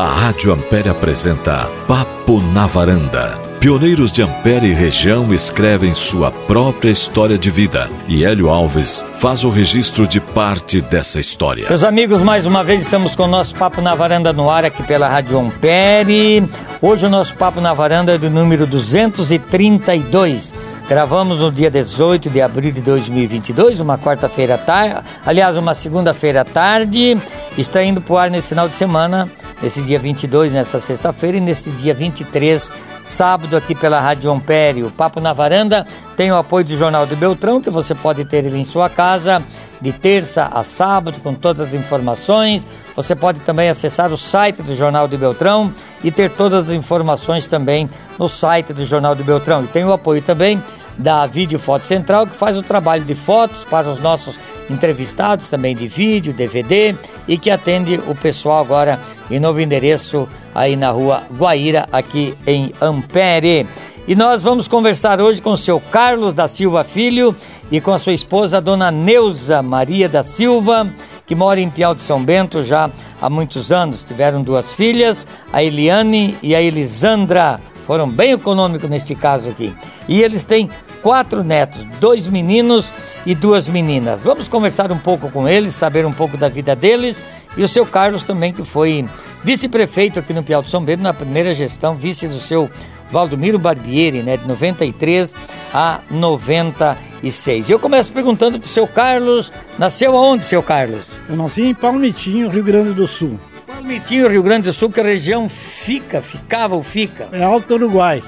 A Rádio Ampere apresenta Papo na Varanda. Pioneiros de Ampere e região escrevem sua própria história de vida e Hélio Alves faz o registro de parte dessa história. Meus amigos, mais uma vez estamos com o nosso Papo na Varanda no ar aqui pela Rádio Ampere. Hoje o nosso Papo na Varanda é do número 232. Gravamos no dia 18 de abril de 2022, uma quarta-feira tarde, aliás, uma segunda-feira à tarde, está indo para o ar nesse final de semana, nesse dia 22, nessa sexta-feira, e nesse dia 23, sábado, aqui pela Rádio Ampere. O Papo na Varanda tem o apoio do Jornal do Beltrão, que você pode ter ele em sua casa, de terça a sábado, com todas as informações. Você pode também acessar o site do Jornal do Beltrão e ter todas as informações também no site do Jornal do Beltrão. E tem o apoio também da Vídeo Foto Central, que faz o trabalho de fotos para os nossos entrevistados, também de vídeo, DVD, e que atende o pessoal agora em novo endereço aí na rua Guaíra, aqui em Ampere. E nós vamos conversar hoje com o seu Carlos da Silva Filho e com a sua esposa, a dona Neuza Maria da Silva, que mora em Piau de São Bento já há muitos anos. Tiveram duas filhas, a Eliane e a Elisandra. Foram bem econômicos neste caso aqui. E eles têm quatro netos, dois meninos e duas meninas. Vamos conversar um pouco com eles, saber um pouco da vida deles. E o seu Carlos também, que foi vice-prefeito aqui no Piau de São Bento na primeira gestão, vice do seu Valdomiro Barbieri, né, de 93 a 96. Eu começo perguntando para o seu Carlos, nasceu aonde, seu Carlos? Eu nasci em Palmitinho, Rio Grande do Sul. Palmitinho, Rio Grande do Sul, que região fica, ficava ou fica? É Alto Uruguai,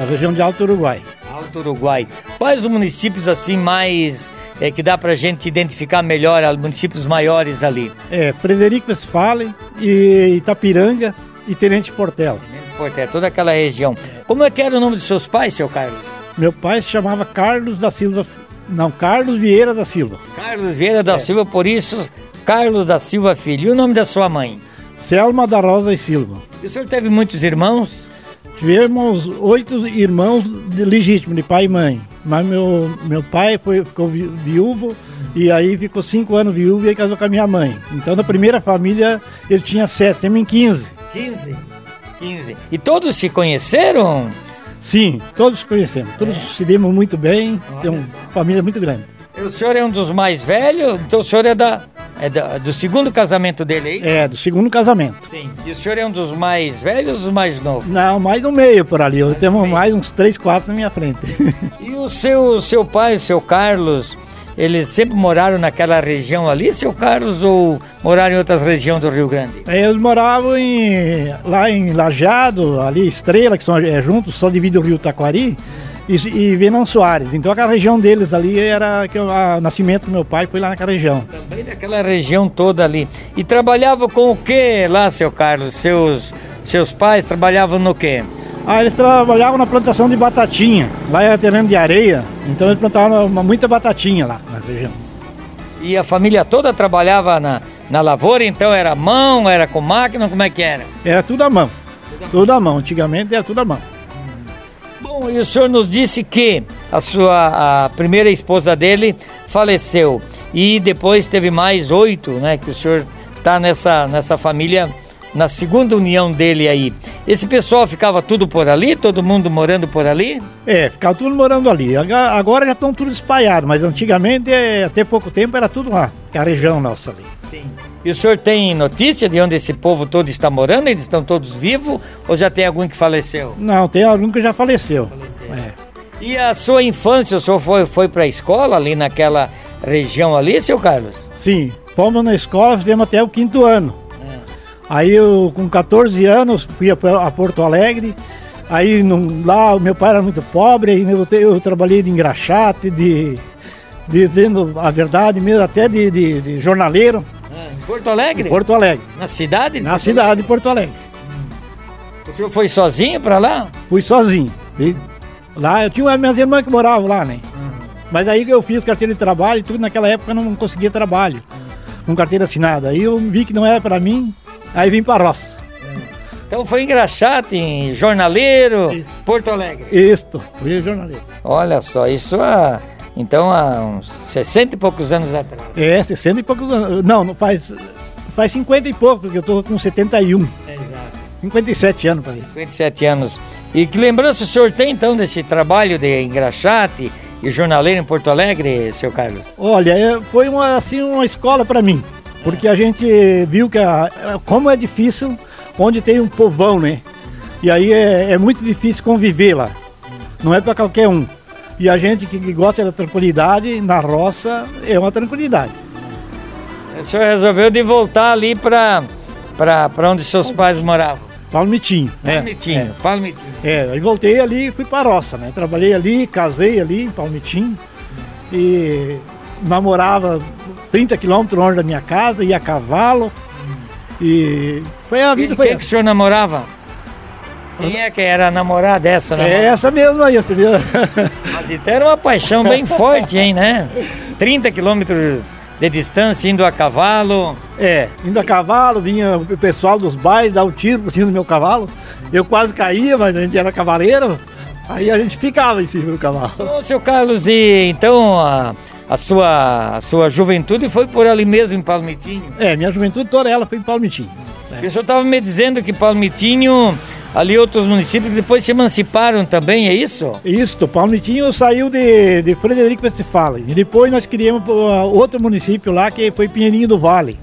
a região de Alto Uruguai. Alto Uruguai. Quais os municípios assim mais é, que dá pra gente identificar melhor, os municípios maiores ali? É Frederico Westphalen, e Itapiranga e Tenente Portela. Tenente Portela, toda aquela região. Como é que era o nome dos seus pais, seu Carlos? Meu pai se chamava Carlos da Silva, não, Carlos Vieira da Silva. Carlos Vieira da é. Silva, por isso, Carlos da Silva Filho. E o nome da sua mãe? Selma da Rosa e Silva. E o senhor teve muitos irmãos? Tivemos oito irmãos de legítimo, de pai e mãe. Mas meu, meu pai foi, ficou viúvo e aí ficou cinco anos viúvo e aí casou com a minha mãe. Então, na primeira família, ele tinha sete, temos em quinze. Quinze? Quinze. E todos se conheceram? Sim, todos se conhecemos. Todos é. se demos muito bem. Tem uma família muito grande. O senhor é um dos mais velhos, então o senhor é da, é da, do segundo casamento dele, é isso? É, do segundo casamento. Sim. E o senhor é um dos mais velhos ou dos mais novos? Não, mais no meio por ali. Eu tenho mais uns três, quatro na minha frente. E o seu, seu pai, o seu Carlos, eles sempre moraram naquela região ali, seu Carlos, ou moraram em outras regiões do Rio Grande? Eles moravam em, lá em Lajado, ali Estrela, que são é, juntos, só divide o Rio Taquari e, e Venan Soares. Então aquela região deles ali era que o nascimento do meu pai foi lá naquela região. Também naquela região toda ali. E trabalhava com o que lá, seu Carlos? Seus, seus pais trabalhavam no que? Ah, eles trabalhavam na plantação de batatinha. Lá era terreno de areia, então eles plantavam muita batatinha lá na região. E a família toda trabalhava na, na lavoura, então era mão, era com máquina, como é que era? Era tudo à mão. Tudo à mão. Antigamente era tudo à mão. Bom, e o senhor nos disse que a sua a primeira esposa dele faleceu e depois teve mais oito, né? Que o senhor está nessa, nessa família, na segunda união dele aí. Esse pessoal ficava tudo por ali, todo mundo morando por ali? É, ficava tudo morando ali. Agora já estão tudo espalhados, mas antigamente, é, até pouco tempo, era tudo lá, é a região nossa ali. Sim. E o senhor tem notícia de onde esse povo todo está morando? Eles estão todos vivos ou já tem algum que faleceu? Não, tem algum que já faleceu. faleceu. É. E a sua infância, o senhor foi, foi para a escola ali naquela região ali, seu Carlos? Sim, fomos na escola, fizemos até o quinto ano. É. Aí eu, com 14 anos, fui a, a Porto Alegre. Aí no, lá o meu pai era muito pobre, aí eu, eu trabalhei de engraxate, de, dizendo a verdade mesmo, até de, de, de jornaleiro. Porto Alegre? Porto Alegre. Na cidade? Na Porto cidade Alegre? de Porto Alegre. Hum. O senhor foi sozinho para lá? Fui sozinho. E lá eu tinha minhas irmãs que moravam lá, né? Uhum. Mas aí eu fiz carteira de trabalho e tudo naquela época eu não conseguia trabalho uhum. com carteira assinada. Aí eu vi que não era para mim, aí vim para roça. Então foi engraxate em jornaleiro, Isso. Porto Alegre. Isso, fui jornaleiro. Olha só, isso é então, há uns 60 e poucos anos atrás. É, 60 e poucos anos. Não, não faz, faz 50 e pouco, porque eu estou com 71. Exato. 57 anos para aí. 57 anos. E que lembrança o senhor tem então desse trabalho de engraxate e jornaleiro em Porto Alegre, seu Carlos? Olha, é, foi uma, assim, uma escola para mim, porque a gente viu que a, como é difícil onde tem um povão, né? E aí é, é muito difícil conviver lá. Não é para qualquer um. E a gente que gosta da tranquilidade, na roça, é uma tranquilidade. O senhor resolveu de voltar ali para onde seus pais moravam? Palmitinho. Palmitinho, é, Palmitinho. É, aí voltei ali e fui para a roça, né? Trabalhei ali, casei ali em Palmitinho e namorava 30 quilômetros longe da minha casa, ia a cavalo e foi a vida. E foi quem que o senhor namorava? Quem é que era a namorada dessa? É essa mesmo aí, entendeu? Mas então era uma paixão bem forte, hein, né? 30 quilômetros de distância, indo a cavalo. É, indo a cavalo, vinha o pessoal dos bailes dar um tiro por cima do meu cavalo. Eu quase caía, mas a gente era cavaleiro. Aí a gente ficava em cima do cavalo. Ô, seu Carlos, e então a, a, sua, a sua juventude foi por ali mesmo, em Palmitinho? É, minha juventude toda ela foi em Palmitinho. É. O senhor estava me dizendo que Palmitinho ali outros municípios depois se emanciparam também, é isso? Isso, Palmitinho saiu de, de Frederico Westphalen. E depois nós criamos outro município lá que foi Pinheirinho do Vale.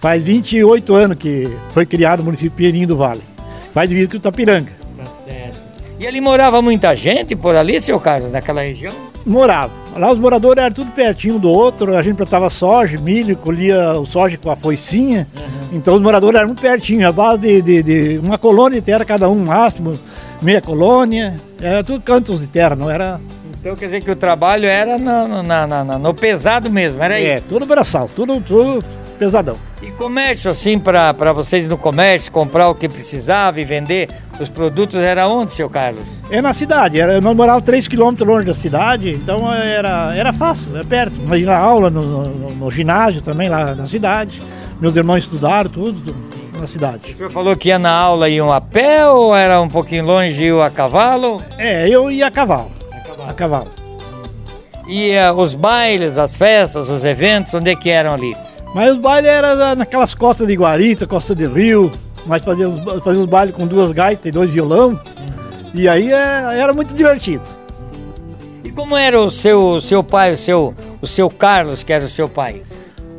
Faz 28 anos que foi criado o município Pinheirinho do Vale. Faz divisa com Itapiranga. Tá certo. E ali morava muita gente por ali, seu Carlos, naquela região? Morava. Lá os moradores eram tudo pertinho do outro, a gente plantava soja, milho, colhia o soja com a foicinha. Uhum. Então os moradores eram muito pertinho, a base de, de, de, uma colônia de terra, cada um máximo, meia colônia, era tudo cantos de terra, não era. Então quer dizer que o trabalho era no, na, na, no pesado mesmo, era é, isso? É, tudo braçal, tudo, tudo pesadão. E comércio, assim, para vocês no comércio, comprar o que precisava e vender os produtos, era onde, seu Carlos? É na cidade, era, nós morávamos 3 quilômetros longe da cidade, então era, era fácil, é perto. Mas na aula, no, no, no, ginásio também, lá na cidade. Meus irmãos estudaram tudo, tudo na cidade. O senhor falou que ia na aula iam a pé ou era um pouquinho longe e ia a cavalo? É, eu ia a cavalo. A cavalo. A cavalo. E uh, os bailes, as festas, os eventos, onde é que eram ali? Mas os bailes eram naquelas costas de Guarita, costa de Rio, mas fazíamos, fazíamos baile com duas gaitas e dois violão. E aí é, era muito divertido. E como era o seu, seu pai, o seu, o seu Carlos, que era o seu pai?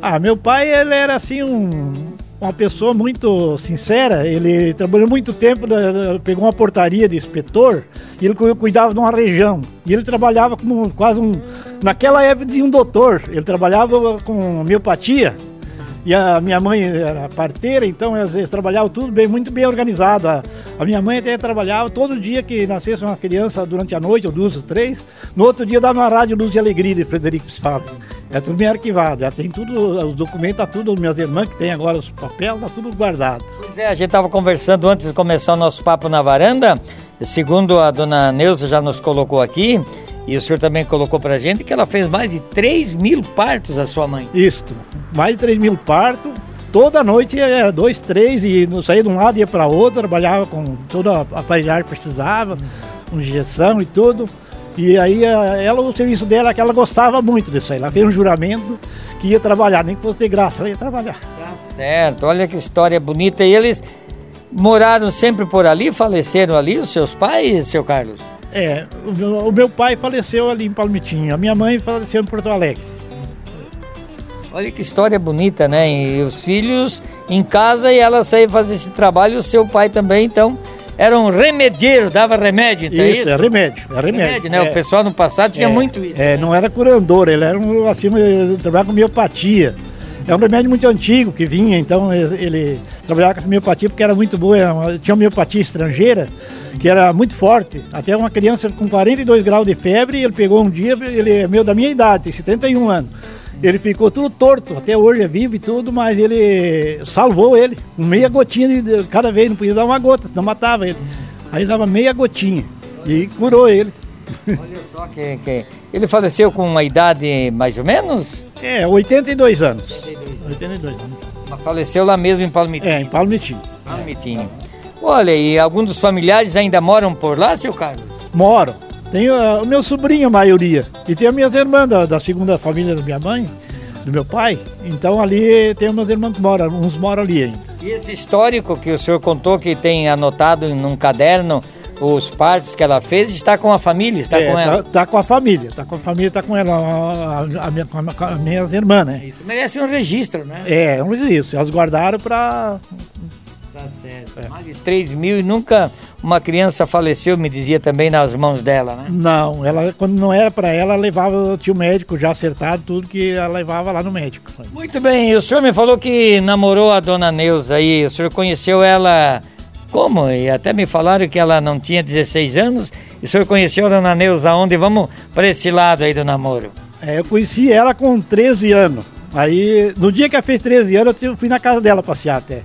Ah, meu pai, ele era assim um, uma pessoa muito sincera. Ele trabalhou muito tempo, pegou uma portaria de inspetor e ele cuidava de uma região. E ele trabalhava como quase um. Naquela época de um doutor. Ele trabalhava com homeopatia. E a minha mãe era parteira, então eles trabalhavam tudo bem, muito bem organizado. A, a, minha mãe até trabalhava todo dia que nascesse uma criança durante a noite, ou duas ou três. No outro dia dava uma rádio Luz de Alegria de Frederico Sfava. É tudo bem arquivado, já tem tudo, os documentos, tá tudo, minhas irmãs que tem agora os papéis, tá tudo guardado. Pois é, a gente estava conversando antes de começar o nosso papo na varanda, segundo a dona Neuza já nos colocou aqui, e o senhor também colocou pra gente que ela fez mais de 3 mil partos a sua mãe. Isso, mais de 3 mil partos. Toda noite era dois, três, e saía de um lado e ia para outro, trabalhava com toda a aparelhagem que precisava, com injeção e tudo. E aí ela, o serviço dela é que ela gostava muito disso aí. Ela fez um juramento que ia trabalhar, nem que fosse ter graça, ela ia trabalhar. Tá certo, olha que história bonita. E eles moraram sempre por ali, faleceram ali, os seus pais, seu Carlos? É, o meu, o meu pai faleceu ali em Palmitinho, a minha mãe faleceu em Porto Alegre. Olha que história bonita, né? E os filhos em casa e ela saiu fazer esse trabalho, o seu pai também, então era um remedieiro, dava remédio, então isso, é isso? é remédio, é remédio. remédio né? É, o pessoal no passado tinha é, muito isso. É, né? não era curandor, ele era um, assim, trabalhava com miopatia. É um remédio muito antigo que vinha, então ele trabalhava com miopatia porque era muito boa, tinha uma miopatia estrangeira que era muito forte. Até uma criança com 42 graus de febre, ele pegou um dia, ele é meu da minha idade, tem 71 anos. Ele ficou tudo torto, até hoje é vivo e tudo, mas ele salvou ele. Meia gotinha de cada vez, não podia dar uma gota, senão matava ele. Aí dava meia gotinha e curou ele. Olha só que, que. Ele faleceu com uma idade mais ou menos? É, 82 anos. 82, anos. Mas faleceu lá mesmo em Palmitinho? É, em Palmitinho. Palmitinho. É. Olha, e alguns dos familiares ainda moram por lá, seu Carlos? Moram. Tem uh, o meu sobrinho, a maioria. E tem as minhas irmãs da, da, segunda família da minha mãe. do meu pai. Então ali tem meus irmãos que moram, uns moram ali ainda. E esse histórico que o senhor contou que tem anotado num caderno os partos que ela fez, está com a família, está É, com ela. Tá, tá com a família, tá com a família, tá com ela, a, a, minha, a, minhas irmãs, né? Isso merece um registro, né? É, dizer isso. Elas guardaram pra. Tá certo. Mais de 3 mil e nunca uma criança faleceu, me dizia também, nas mãos dela, né? Não, ela, quando não era pra ela, levava, tinha o médico já acertado, tudo que ela levava lá no médico. Muito bem, e o senhor me falou que namorou a dona Neuza aí, o senhor conheceu ela como? E até me falaram que ela não tinha 16 anos, e o senhor conheceu a dona Neuza onde? Vamos para esse lado aí do namoro. É, eu conheci ela com 13 anos. Aí, no dia que ela fez 13 anos, eu fui na casa dela passear até.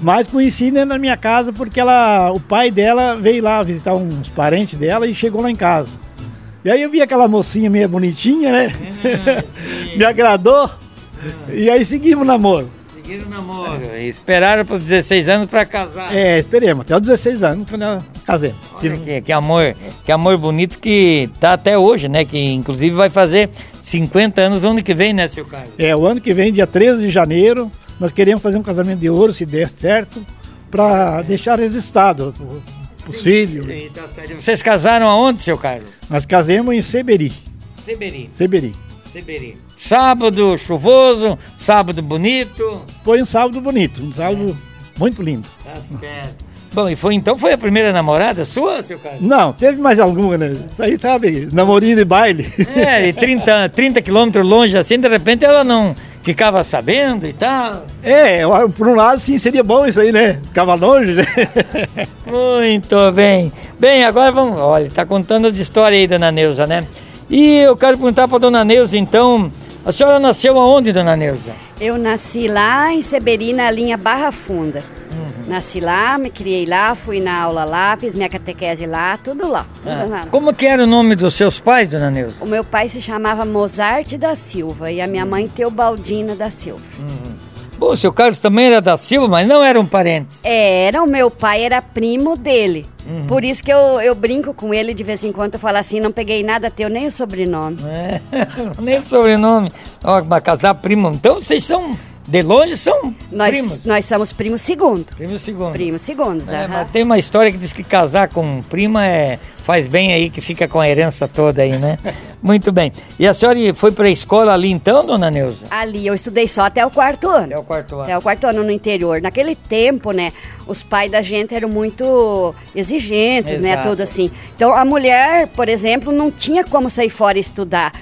Mas conheci dentro da minha casa porque ela, o pai dela veio lá visitar uns parentes dela e chegou lá em casa. E aí eu vi aquela mocinha meio bonitinha, né? Me agradou. E aí seguimos o namoro. Seguiram o namoro. E esperaram para os 16 anos para casar. É, esperemos, até os 16 anos quando eu casei. Olha que, que amor, que amor bonito que tá até hoje, né? Que inclusive vai fazer 50 anos no ano que vem, né, seu Carlos? É, o ano que vem, dia 13 de janeiro, nós queremos fazer um casamento de ouro, se der certo, para deixar registrado os filhos. Sim, tá certo. Vocês casaram aonde, seu Carlos? Nós casamos em Seberi. Seberi. Seberi. Seberi. Sábado chuvoso, sábado bonito. Foi um sábado bonito, um sábado muito lindo. Tá certo. Bom, e foi então foi a primeira namorada sua, seu Carlos? Não, teve mais alguma, né? Isso aí, sabe, namorinho de baile. É, e 30, 30 quilômetros longe assim, de repente ela não ficava sabendo e tal. É, por um lado, sim, seria bom isso aí, né? Ficava longe, né? Muito bem. Bem, agora vamos. Olha, tá contando as histórias aí, dona Neuza, né? E eu quero perguntar pra dona Neuza, então. A senhora nasceu aonde, dona Neuza? Eu nasci lá em Seberi, na linha Barra Funda. Uhum. Nasci lá, me criei lá, fui na aula lá, fiz minha catequese lá, tudo lá. tudo lá. Como que era o nome dos seus pais, dona Neuza? O meu pai se chamava Mozart da Silva e a minha mãe Teobaldina da Silva. Bom, o seu Carlos também era da Silva, mas não eram parentes. Era, o meu pai era primo dele. Uhum. Por isso que eu, eu brinco com ele de vez em quando, eu falo assim, não peguei nada teu, nem o sobrenome. É, nem sobrenome. Ó, mas casar primo. Então vocês são, de longe, são Nós, primos. nós somos primos segundo. Primo segundo. Primos segundos, É, tem uma história que diz que casar com prima é, faz bem aí, que fica com a herança toda aí, né? Muito bem. E a senhora foi para a escola ali então, dona Neuza? Ali eu estudei só até o quarto ano. Até o quarto ano. Até o quarto ano no interior. Naquele tempo, né, os pais da gente eram muito exigentes, né, Exato. tudo assim. Então a mulher, por exemplo, não tinha como sair fora e estudar.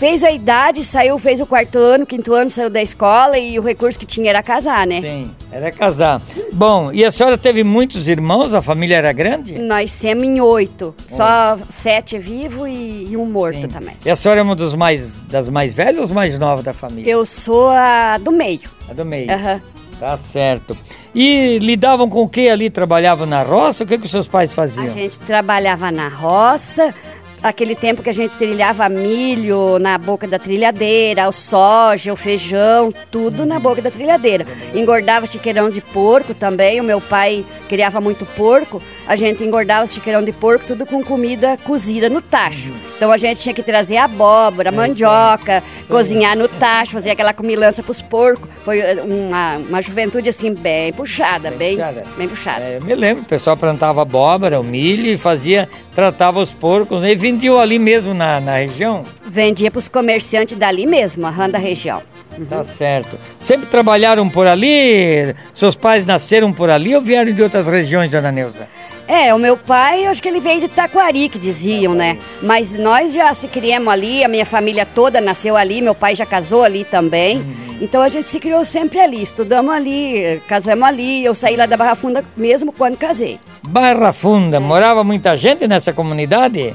Fez a idade, saiu, fez o quarto ano, quinto ano, saiu da escola e o recurso que tinha era casar, né? Sim, era casar. Bom, e a senhora teve muitos irmãos? A família era grande? Nós somos em oito. Só sete vivos e, e um morto Sim. também. E a senhora é uma dos mais, das mais velhas ou das mais novas da família? Eu sou a do meio. A do meio. Aham. Tá certo. E lidavam com o que ali? Trabalhavam na roça? O que, que os seus pais A faziam? gente trabalhava na roça, aquele tempo que a gente trilhava milho na boca da trilhadeira, o soja, o feijão, tudo na boca da trilhadeira. Engordava chiqueirão de porco também, o meu pai criava muito porco, a gente engordava chiqueirão de porco, tudo com comida cozida no tacho. Então a gente tinha que trazer abóbora, mandioca, cozinhar no tacho, fazer aquela comilança pros porcos. Foi eh, uma, uma juventude assim bem puxada, bem, puxada. bem puxada. É, eu me lembro, o pessoal plantava abóbora, o milho e fazia, tratava os porcos né, e vendiam ali mesmo na, na região. Vendia pros comerciantes dali mesmo, a da região. Tá certo. Sempre trabalharam por ali? Seus pais nasceram por ali ou vieram de outras regiões, dona Neuza? É, o meu pai, acho que ele veio de Taquari, que diziam, né? Mas nós já se criamos ali, a minha família toda nasceu ali, meu pai já casou ali também. Então a gente se criou sempre ali, estudamos ali, casamos ali. Eu saí lá da Barra Funda mesmo quando casei. Barra Funda, morava muita gente nessa comunidade?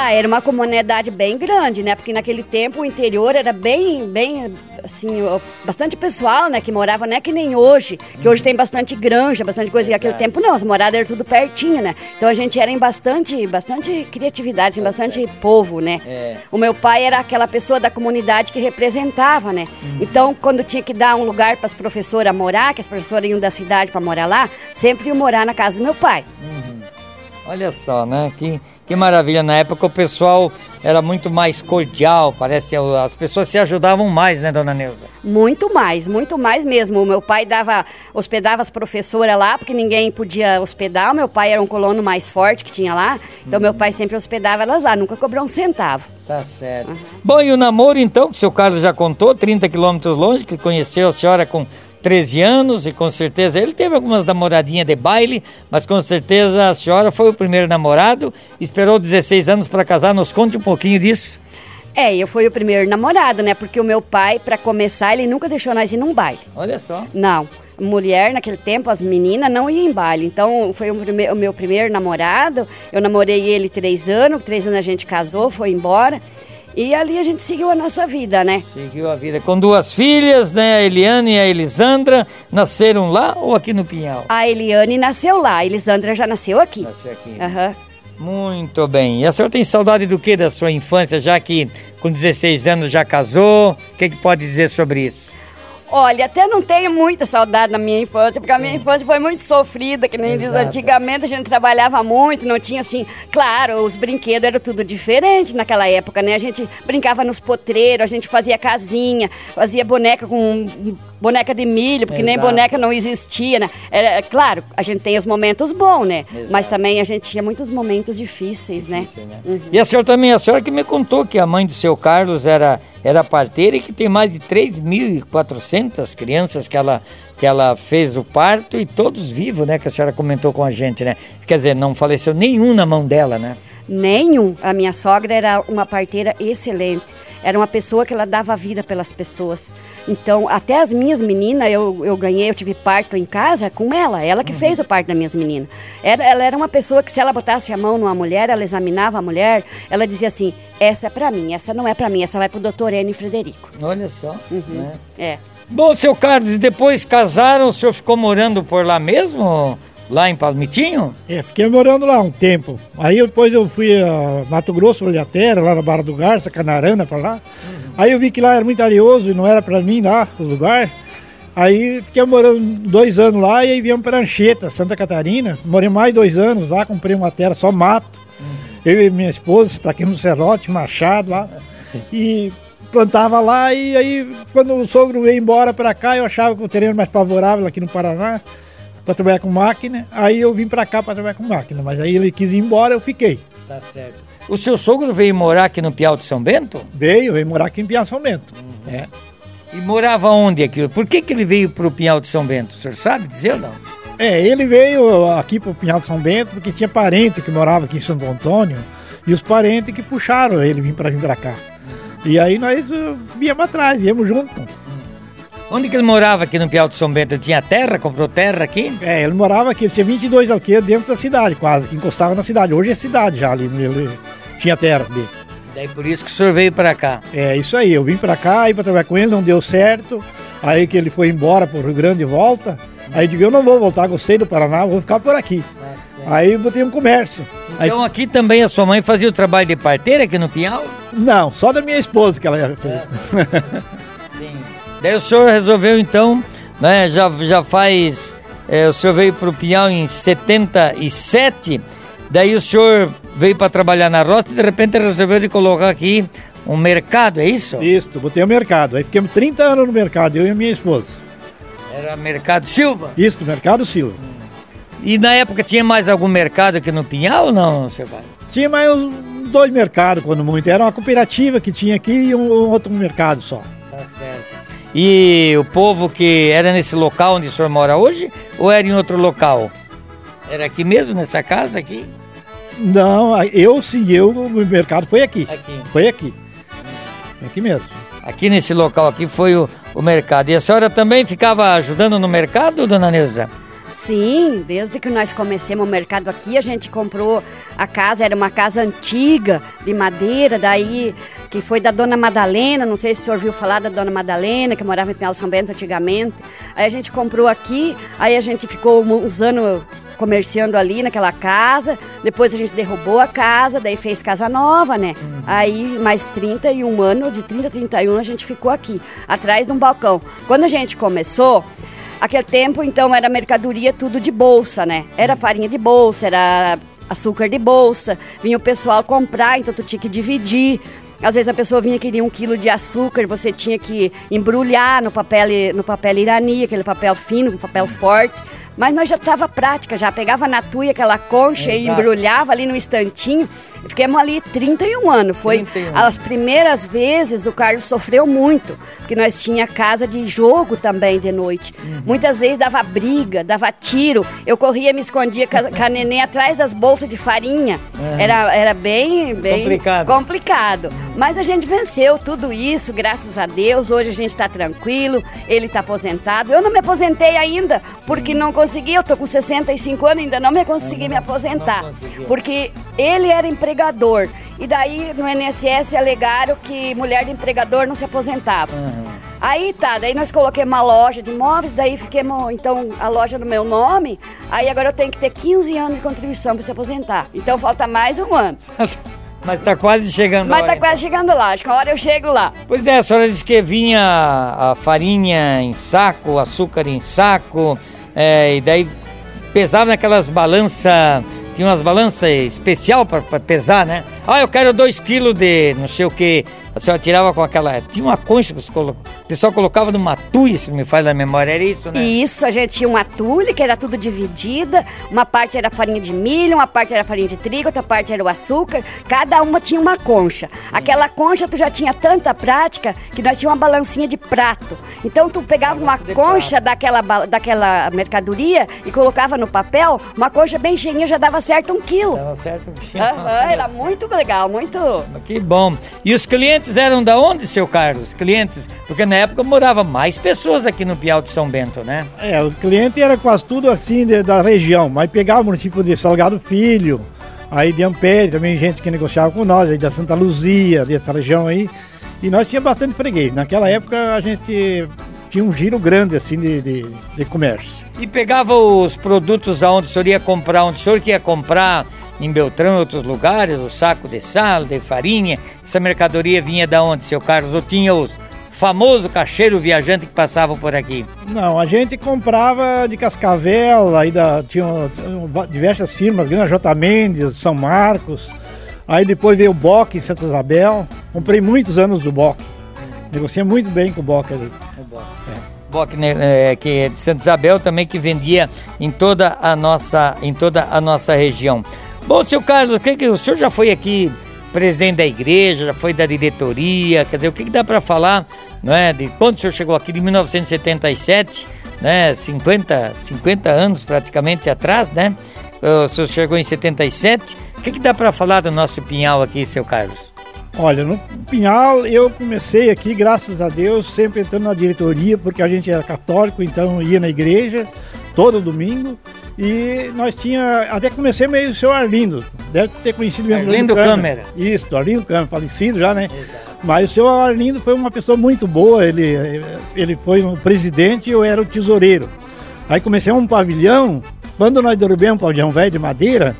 Ah, era uma comunidade bem grande, né? Porque naquele tempo o interior era bem, bem, assim, bastante pessoal, né? Que morava, não é que nem hoje, que hoje tem bastante granja, bastante coisa. E naquele Exato. tempo não, as moradas eram tudo pertinho, né? Então a gente era em bastante, bastante criatividade, assim, bastante povo, né? É. O meu pai era aquela pessoa da comunidade que representava, né? Então, quando tinha que dar um lugar para as professoras morar, que as professoras iam da cidade para morar lá, sempre iam morar na casa do meu pai. Olha só, né? Que, que maravilha. Na época o pessoal era muito mais cordial, parece que as pessoas se ajudavam mais, né, dona Neuza? Muito mais, muito mais mesmo. O meu pai dava, hospedava as professoras lá, porque ninguém podia hospedar. O meu pai era um colono mais forte que tinha lá, então meu pai sempre hospedava elas lá, nunca cobrou um centavo. Tá certo. Uhum. Bom, e o namoro então, que o seu Carlos já contou, 30 quilômetros longe, que conheceu a senhora com 13 anos e com certeza ele teve algumas namoradinhas de baile, mas com certeza a senhora foi o primeiro namorado, esperou 16 anos para casar. Nos conte um pouquinho disso. É, eu fui o primeiro namorado, né? Porque o meu pai, para começar, ele nunca deixou nós ir num baile. Olha só. Não. Mulher, naquele tempo, as meninas não iam em baile. Então, foi o, o meu primeiro namorado. Eu namorei ele três anos. Três anos a gente casou, foi embora. E ali a gente seguiu a nossa vida, né? Seguiu a vida. Com duas filhas, né? A Eliane e a Elisandra, nasceram lá ou aqui no Pinhal? A Eliane nasceu lá, a Elisandra já nasceu aqui. Nasceu aqui. Aham. Uhum. Muito bem. E a senhora tem saudade do que da sua infância, já que com 16 anos já casou? O que, que pode dizer sobre isso? Olha, até não tenho muita saudade da minha infância, porque a minha infância foi muito sofrida, que nem diz antigamente, a gente trabalhava muito, não tinha assim, claro, os brinquedos eram tudo diferente naquela época, né? A gente brincava nos potreiros, a gente fazia casinha, fazia boneca com boneca de milho, porque Exato. nem boneca não existia, né? É, claro, a gente tem os momentos bons, né? Exato. Mas também a gente tinha muitos momentos difíceis, né? Difícil, né? Uhum. E a senhora também, a senhora que me contou que a mãe do seu Carlos era, era parteira e que tem mais de 3.400 crianças que ela, que ela fez o parto e todos vivos, né? Que a senhora comentou com a gente, né? Quer dizer, não faleceu nenhum na mão dela, né? Nenhum. A minha sogra era uma parteira excelente. Era uma pessoa que ela dava vida pelas pessoas. Então, até as minhas meninas, eu, eu ganhei, eu tive parto em casa com ela. Ela que uhum. fez o parto das minhas meninas. Ela, ela era uma pessoa que, se ela botasse a mão numa mulher, ela examinava a mulher, ela dizia assim: essa é para mim, essa não é para mim, essa vai pro doutor Enio Frederico. Olha só. Uhum. Né? É. Bom, seu Carlos, depois casaram, o senhor ficou morando por lá mesmo? Lá em Palmitinho? É, fiquei morando lá um tempo. Aí depois eu fui a Mato Grosso, Olhateira, lá na Barra do Garça, Canarana, pra lá. Uhum. Aí eu vi que lá era muito areoso e não era pra mim lá, o lugar. Aí fiquei morando dois anos lá e aí viemos pra Anchieta, Santa Catarina. Morei mais dois anos lá, comprei uma terra só mato. Uhum. Eu e minha esposa, tá aqui no Serrote, Machado lá. E plantava lá e aí quando o sogro veio embora pra cá, eu achava que o terreno mais favorável aqui no Paraná para trabalhar com máquina. Aí eu vim para cá para trabalhar com máquina, mas aí ele quis ir embora, eu fiquei. Tá certo. O seu sogro veio morar aqui no Piau de São Bento? Veio, veio morar aqui em Piau de São Bento. Uhum. É. E morava onde aqui? Por que, que ele veio para o Pinhal de São Bento? O senhor sabe dizer ou não? É, ele veio aqui para o Pinhal de São Bento porque tinha parente que morava aqui em Santo Antônio e os parentes que puxaram ele vir para vir para cá. E aí nós uh, viemos atrás, viemos junto. Onde que ele morava aqui no Piau de São Bento? Ele tinha terra? Comprou terra aqui? É, ele morava aqui, ele tinha 22 alqueiros dentro da cidade, quase, que encostava na cidade. Hoje é cidade já ali, ele tinha terra dele. Daí por isso que o senhor veio para cá. É, isso aí, eu vim para cá, aí para trabalhar com ele, não deu certo. Aí que ele foi embora para o Rio Grande de volta. Aí eu digo, eu não vou voltar, gostei do Paraná, vou ficar por aqui. Ah, aí eu botei um comércio. Então aí... aqui também a sua mãe fazia o trabalho de parteira aqui no Pinhal? Não, só da minha esposa que ela fez. É. Daí o senhor resolveu então, né, já, já faz, é, o senhor veio para o Pinhal em 77, daí o senhor veio para trabalhar na roça e de repente resolveu de colocar aqui um mercado, é isso? Isso, botei o um mercado. Aí fiquemos 30 anos no mercado, eu e a minha esposa. Era Mercado Silva? Isso, Mercado Silva. E na época tinha mais algum mercado aqui no Pinhal ou não, seu pai? Tinha mais dois mercados, quando muito. Era uma cooperativa que tinha aqui e um, um outro mercado só. Tá certo. E o povo que era nesse local onde o senhor mora hoje ou era em outro local? Era aqui mesmo, nessa casa aqui? Não, eu sim, eu, o mercado foi aqui. aqui. Foi aqui. Aqui mesmo. Aqui nesse local aqui foi o, o mercado. E a senhora também ficava ajudando no mercado, dona Neuza? Sim, desde que nós começamos o mercado aqui, a gente comprou a casa, era uma casa antiga, de madeira, daí que foi da Dona Madalena, não sei se o senhor viu falar da Dona Madalena, que morava em Pinhal São Bento antigamente. Aí a gente comprou aqui, aí a gente ficou uns anos comerciando ali naquela casa, depois a gente derrubou a casa, daí fez casa nova, né? Uhum. Aí mais 31 anos, de 30 a 31 a gente ficou aqui, atrás de um balcão. Quando a gente começou, Aquele tempo, então, era mercadoria tudo de bolsa, né? Era farinha de bolsa, era açúcar de bolsa, vinha o pessoal comprar, então tu tinha que dividir. Às vezes a pessoa vinha queria um quilo de açúcar, você tinha que embrulhar no papel, no papel irani, aquele papel fino, um papel forte. Mas nós já estava prática, já pegava na tuia aquela concha Exato. e embrulhava ali no estantinho. Ficamos ali 31 anos. Foi 31. as primeiras vezes o Carlos sofreu muito, porque nós tinha casa de jogo também de noite. Uhum. Muitas vezes dava briga, dava tiro. Eu corria, me escondia com a, com a neném atrás das bolsas de farinha. Uhum. Era, era bem, bem complicado. complicado. Mas a gente venceu tudo isso, graças a Deus. Hoje a gente está tranquilo, ele está aposentado. Eu não me aposentei ainda, Sim. porque não consegui. Eu tô com 65 anos, ainda não me consegui uhum. me aposentar. Porque ele era empresário empregador. E daí no INSS alegaram que mulher de empregador não se aposentava. Uhum. Aí tá, daí nós coloquemos uma loja de imóveis, daí fiquemos, então, a loja no meu nome. Aí agora eu tenho que ter 15 anos de contribuição para se aposentar. Então falta mais um ano. Mas tá quase chegando Mas lá. Mas tá quase chegando lá, acho que a hora eu chego lá. Pois é, a senhora disse que vinha a farinha em saco, o açúcar em saco, é, e daí pesava naquelas balanças tinha umas balanças especial para pesar, né? Ah, eu quero 2 quilos de não sei o que. A senhora tirava com aquela. Tinha uma concha que o pessoal colocava numa tuia, se não me faz a memória, era isso, né? Isso, a gente tinha uma tule que era tudo dividida. Uma parte era farinha de milho, uma parte era farinha de trigo, outra parte era o açúcar. Cada uma tinha uma concha. Sim. Aquela concha tu já tinha tanta prática que nós tínhamos uma balancinha de prato. Então tu pegava uma concha daquela, daquela mercadoria e colocava no papel, uma concha bem cheinha já dava certo um quilo. Dava certo um quilo. Uhum, era muito legal, muito. Que bom. E os clientes eram da onde, seu Carlos? Clientes? Porque na época morava mais pessoas aqui no Piau de São Bento, né? É, o cliente era quase tudo assim de, da região, mas pegava o município de Salgado Filho, aí de Ampere, também gente que negociava com nós, aí da Santa Luzia, dessa região aí. E nós tínhamos bastante freguês. Naquela época a gente tinha um giro grande assim de, de, de comércio. E pegava os produtos aonde o senhor ia comprar, onde o senhor queria comprar em Beltrão e outros lugares, o saco de sal, de farinha. Essa mercadoria vinha da onde, seu Carlos? Ou tinha os famoso cacheiro viajante que passavam por aqui? Não, a gente comprava de Cascavel, aí da, tinha diversas firmas, Grana J. Mendes, São Marcos. Aí depois veio o Boc em Santa Isabel. Comprei muitos anos do Boc. Negociei muito bem com o Boc ali. O. É. Boc, né, é, que é de Santa Isabel também que vendia em toda a nossa em toda a nossa região. Bom, seu Carlos, que, que o senhor já foi aqui presidente da igreja, já foi da diretoria, quer dizer, o que, que dá para falar, não é? De quando o senhor chegou aqui, de 1977, né? 50, 50 anos praticamente atrás, né? O senhor chegou em 77. O que, que dá para falar do nosso Pinhal aqui, seu Carlos? Olha, no Pinhal eu comecei aqui, graças a Deus, sempre entrando na diretoria, porque a gente era católico, então ia na igreja todo domingo. E nós tinha até comecei meio o seu Arlindo, deve ter conhecido mesmo. Arlindo Câmara. Isso, Arlindo Câmara, falecido já, né? Exato. Mas o seu Arlindo foi uma pessoa muito boa, ele, ele foi o presidente e eu era o tesoureiro. Aí comecei um pavilhão, quando nós derrubamos um pavilhão velho de madeira,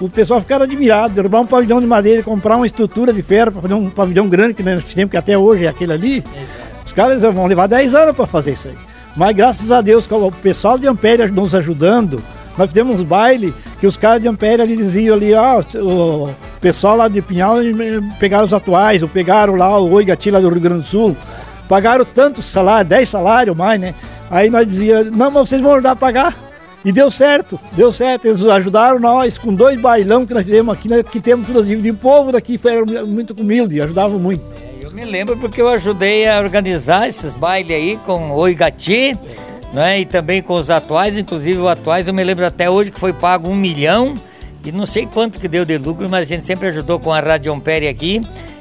o pessoal ficaram admirado, derrubar um pavilhão de madeira e comprar uma estrutura de ferro para fazer um pavilhão grande que nós fizemos, que até hoje é aquele ali. Exato. Os caras vão levar 10 anos para fazer isso aí. Mas graças a Deus, o pessoal de Ampere nos ajudando, nós fizemos uns bailes que os caras de Ampere ali diziam ali, ah, o pessoal lá de Pinhal pegaram os atuais, ou pegaram lá o Oi Gati lá do Rio Grande do Sul, pagaram tanto salário, 10 salários mais, né? Aí nós dizíamos, não, mas vocês vão ajudar a pagar. E deu certo, deu certo. Eles ajudaram nós com dois bailão que nós fizemos aqui, né, que temos tudo de povo daqui, foi muito humilde, ajudavam muito. Eu me lembro porque eu ajudei a organizar esses bailes aí com Oi Gati né? E também com os atuais, inclusive o atuais eu me lembro até hoje que foi pago um milhão e não sei quanto que deu de lucro, mas a gente sempre ajudou com a Rádio Ampere aqui.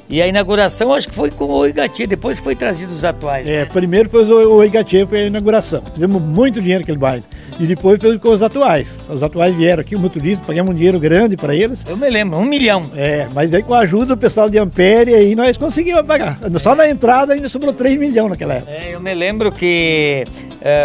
E a inauguração acho que foi com o Igati, depois foi trazido os atuais. É, né? primeiro foi o Igati, foi a inauguração. Fizemos muito dinheiro aquele baile. E depois foi com os atuais. Os atuais vieram aqui, o motorista, pagamos um dinheiro grande para eles. Eu me lembro, um milhão. É, mas aí com a ajuda do pessoal de Ampere, aí nós conseguimos pagar. Só na entrada ainda sobrou 3 milhões naquela época. É, eu me lembro que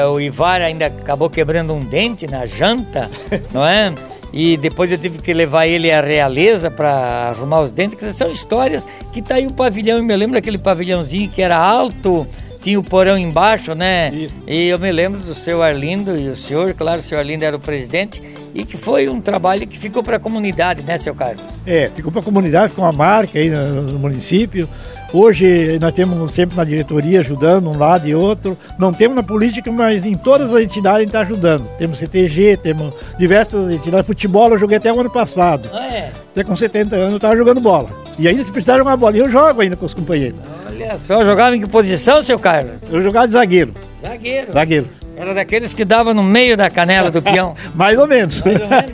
uh, o Ivar ainda acabou quebrando um dente na janta, não é? E depois eu tive que levar ele à realeza para arrumar os dentes, que são histórias que tá aí o pavilhão, eu me lembro aquele pavilhãozinho que era alto, tinha o porão embaixo, né? Isso. E eu me lembro do seu Arlindo e o senhor, claro, o seu Arlindo era o presidente, e que foi um trabalho que ficou para a comunidade, né, seu Carlos? É, ficou para a comunidade, ficou uma marca aí no, no município. Hoje nós temos sempre na diretoria ajudando um lado e outro. Não temos na política, mas em todas as entidades a gente está ajudando. Temos CTG, temos diversas entidades. Futebol eu joguei até o ano passado. Ah, é? Até com 70 anos eu estava jogando bola. E ainda se precisar jogar uma bolinha, eu jogo ainda com os companheiros. Olha só, jogava em que posição, seu Carlos? Eu jogava de zagueiro. Zagueiro. Zagueiro. Era daqueles que dava no meio da canela do peão. Mais ou menos. Mais ou menos.